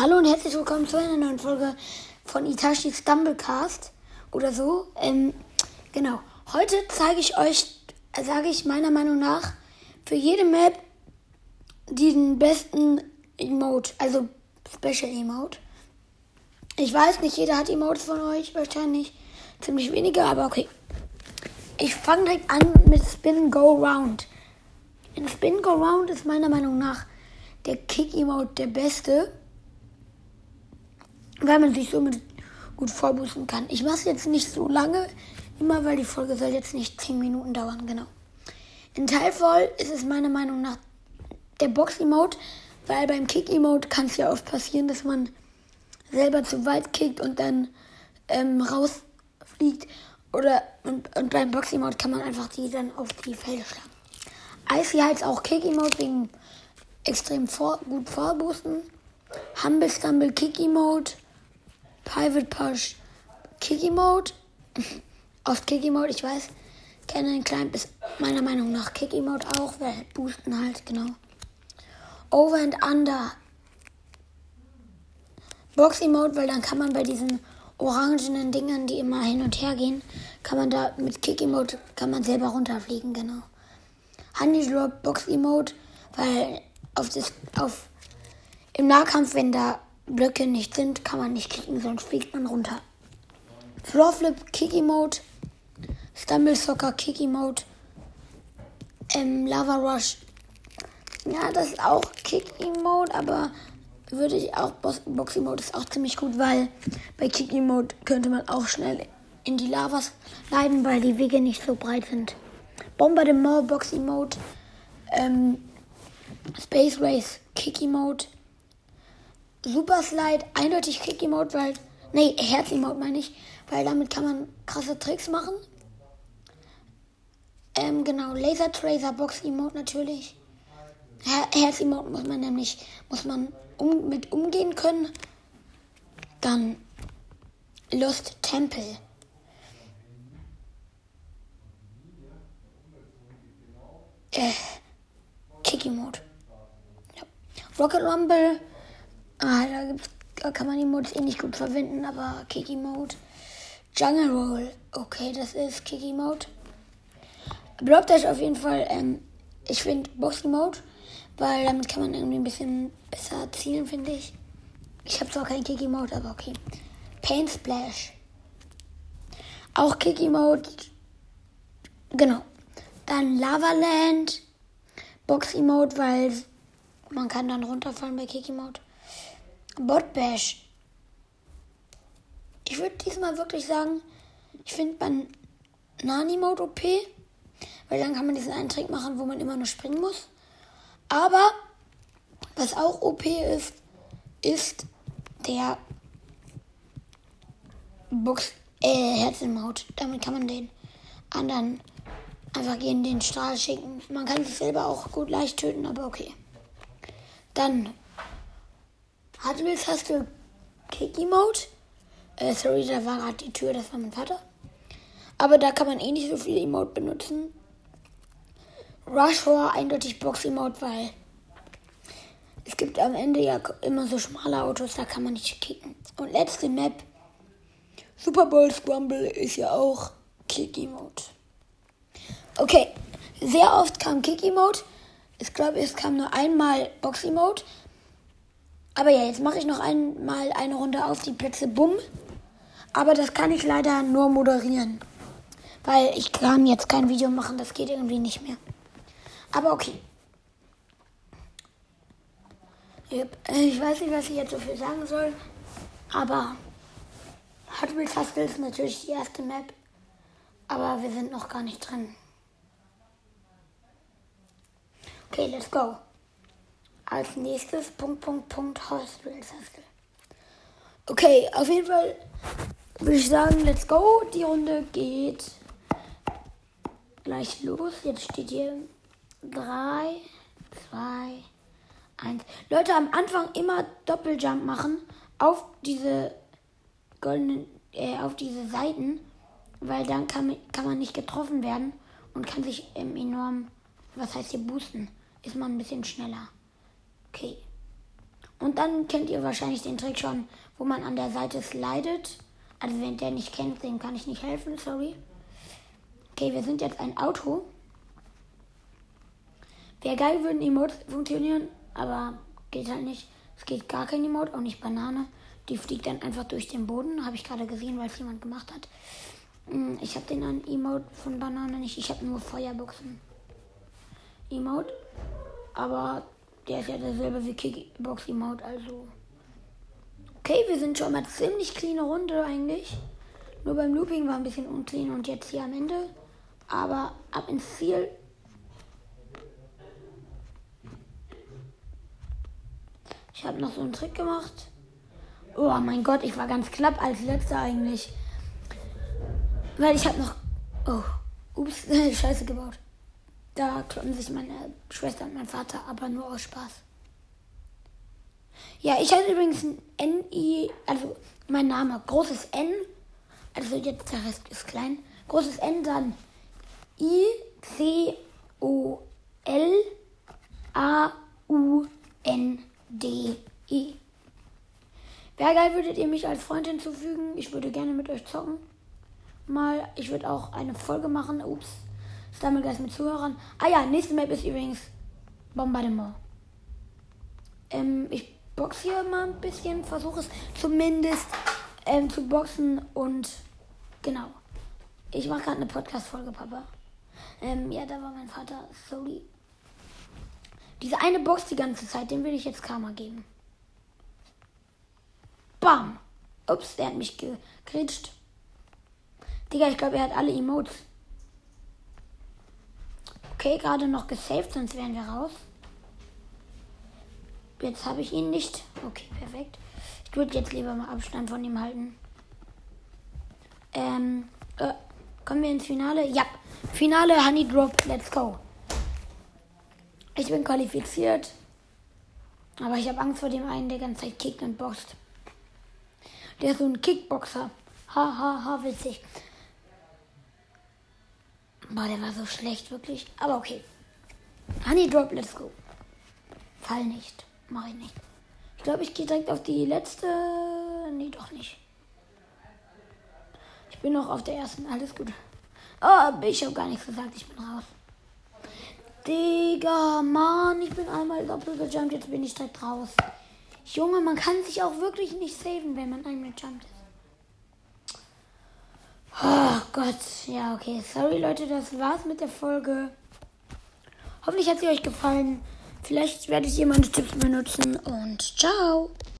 Hallo und herzlich willkommen zu einer neuen Folge von Itachi Stumblecast oder so. Ähm, genau. Heute zeige ich euch, sage ich meiner Meinung nach, für jede Map den besten Emote, also Special Emote. Ich weiß nicht, jeder hat Emotes von euch, wahrscheinlich ziemlich wenige, aber okay. Ich fange direkt an mit Spin Go Round. In Spin Go Round ist meiner Meinung nach der Kick Emote der beste weil man sich somit gut vorboosten kann. Ich mache es jetzt nicht so lange, immer weil die Folge soll jetzt nicht 10 Minuten dauern, genau. In Teil voll ist es meiner Meinung nach der Box-Emote, weil beim Kick-Emote kann es ja oft passieren, dass man selber zu weit kickt und dann ähm, rausfliegt. Oder und, und beim Box-Emote kann man einfach die dann auf die Felder schlagen. Icy heißt auch Kick-Emote wegen extrem vor, gut vorboosten. Humble Stumble Kick-Emote Private Push Kiki Mode. Auf Kiki Mode, ich weiß. Cannon Climb ist meiner Meinung nach Kiki Mode auch, weil boosten halt, genau. Over and Under. Boxy Mode, weil dann kann man bei diesen orangenen Dingern, die immer hin und her gehen, kann man da mit Kiki Mode kann man selber runterfliegen, genau. Honey Drop Box Emote, weil auf das auf im Nahkampf, wenn da Blöcke nicht sind, kann man nicht kicken, sonst fliegt man runter. Floorflip, Kicky Mode, Stumble Soccer, Kicky Mode, ähm, Lava Rush. Ja, das ist auch Kicky Mode, aber würde ich auch Boxy Mode ist auch ziemlich gut, weil bei Kicky Mode könnte man auch schnell in die Lavas leiden, weil die Wege nicht so breit sind. Bombardement, Boxy Mode, ähm, Space Race, Kicky Mode, Super Slide, eindeutig Kick Emote, weil. Nee, Herz Emote meine ich, weil damit kann man krasse Tricks machen. Ähm, genau, Laser Tracer Box Emote natürlich. Her Herz Emote muss man nämlich, muss man um, mit umgehen können. Dann Lost Temple. Äh, Kick Emote. Ja. Rocket Rumble Ah, da, gibt's, da kann man die Modes eh nicht gut verwenden, aber Kiki Mode. Jungle Roll. Okay, das ist Kiki Mode. Block Dash auf jeden Fall. Ähm, ich finde Boxy Mode, weil damit kann man irgendwie ein bisschen besser zielen, finde ich. Ich habe zwar keinen Kiki Mode, aber okay. Paint Splash. Auch Kiki Mode. Genau. Dann Lava Land. Boxy Mode, weil man kann dann runterfallen bei Kiki Mode. Bot Bash. Ich würde diesmal wirklich sagen, ich finde Nani Mode OP, weil dann kann man diesen einen Trick machen, wo man immer nur springen muss. Aber was auch OP ist, ist der Box äh, Herzen-Mode. Damit kann man den anderen einfach gegen den Strahl schicken. Man kann sich selber auch gut leicht töten, aber okay. Dann Wheels hast du Kick Emote. Äh, sorry, da war gerade die Tür, das war mein Vater. Aber da kann man eh nicht so viel Emote benutzen. Rush Roar eindeutig Box Emote, weil es gibt am Ende ja immer so schmale Autos, da kann man nicht kicken. Und letzte Map, Super Bowl Scrumble ist ja auch Kick Emote. Okay, sehr oft kam Kick Emote. Ich glaube, es kam nur einmal Box Emote. Aber ja, jetzt mache ich noch einmal eine Runde auf die Plätze. Bumm. Aber das kann ich leider nur moderieren. Weil ich kann jetzt kein Video machen, das geht irgendwie nicht mehr. Aber okay. Ich weiß nicht, was ich jetzt so viel sagen soll. Aber Hot Wheels Hustle ist natürlich die erste Map. Aber wir sind noch gar nicht drin. Okay, let's go. Als nächstes Punkt, Punkt, Punkt, Hostel, Hostel. Okay, auf jeden Fall würde ich sagen, let's go. Die Runde geht gleich los. Jetzt steht hier 3, 2, 1. Leute, am Anfang immer Doppeljump machen auf diese goldenen, äh, auf diese Seiten, weil dann kann, kann man nicht getroffen werden und kann sich ähm, enorm, was heißt hier, boosten. Ist man ein bisschen schneller. Okay. Und dann kennt ihr wahrscheinlich den Trick schon, wo man an der Seite slidet. Also wenn der nicht kennt, dem kann ich nicht helfen, sorry. Okay, wir sind jetzt ein Auto. Wäre geil, würden Emotes funktionieren, aber geht halt nicht. Es geht gar kein Emote, auch nicht Banane. Die fliegt dann einfach durch den Boden. Habe ich gerade gesehen, weil es jemand gemacht hat. Hm, ich habe den an Emote von Banane nicht. Ich habe nur Feuerboxen. Emote. Aber der ist ja derselbe wie Kickbox Emote, also. Okay, wir sind schon mal ziemlich cleane Runde eigentlich. Nur beim Looping war ein bisschen unclean und jetzt hier am Ende. Aber ab ins Ziel. Ich habe noch so einen Trick gemacht. Oh mein Gott, ich war ganz knapp als letzter eigentlich. Weil ich habe noch. Oh, ups, Scheiße gebaut. Da kloppen sich meine Schwester und mein Vater, aber nur aus Spaß. Ja, ich heiße übrigens N-I, also mein Name, großes N, also jetzt der Rest ist klein, großes N, dann I-C-O-L-A-U-N-D-E. Wäre geil, würdet ihr mich als Freund hinzufügen? Ich würde gerne mit euch zocken. Mal, ich würde auch eine Folge machen. Ups. Stummelgeist mit Zuhörern. Ah ja, nächste Map ist übrigens Bombardement. Ähm, ich box hier mal ein bisschen, versuche es zumindest ähm, zu boxen und genau. Ich mache gerade eine Podcast-Folge, Papa. Ähm, ja, da war mein Vater. Sorry. Diese eine Box die ganze Zeit, den will ich jetzt Karma geben. Bam! Ups, der hat mich gekritscht. Digga, ich glaube, er hat alle Emotes. Okay, gerade noch gesaved, sonst wären wir raus. Jetzt habe ich ihn nicht. Okay, perfekt. Ich würde jetzt lieber mal Abstand von ihm halten. Ähm, äh, kommen wir ins Finale? Ja, Finale Honey Drop. Let's go. Ich bin qualifiziert. Aber ich habe Angst vor dem einen, der ganze Zeit kickt und boxt. Der ist so ein Kickboxer. Ha, ha, ha, witzig. Boah, der war so schlecht, wirklich. Aber okay. Honey Drop, let's go. Fall nicht. Mach ich nicht. Ich glaube, ich gehe direkt auf die letzte. Nee, doch nicht. Ich bin noch auf der ersten. Alles gut. Oh, ich habe gar nichts gesagt. Ich bin raus. Digga, Mann, ich bin einmal doppelt gejumpt. Jetzt bin ich direkt raus. Junge, man kann sich auch wirklich nicht saven, wenn man einmal jumpt. Oh Gott, ja, okay. Sorry, Leute, das war's mit der Folge. Hoffentlich hat sie euch gefallen. Vielleicht werde ich hier meine Tipps benutzen und ciao.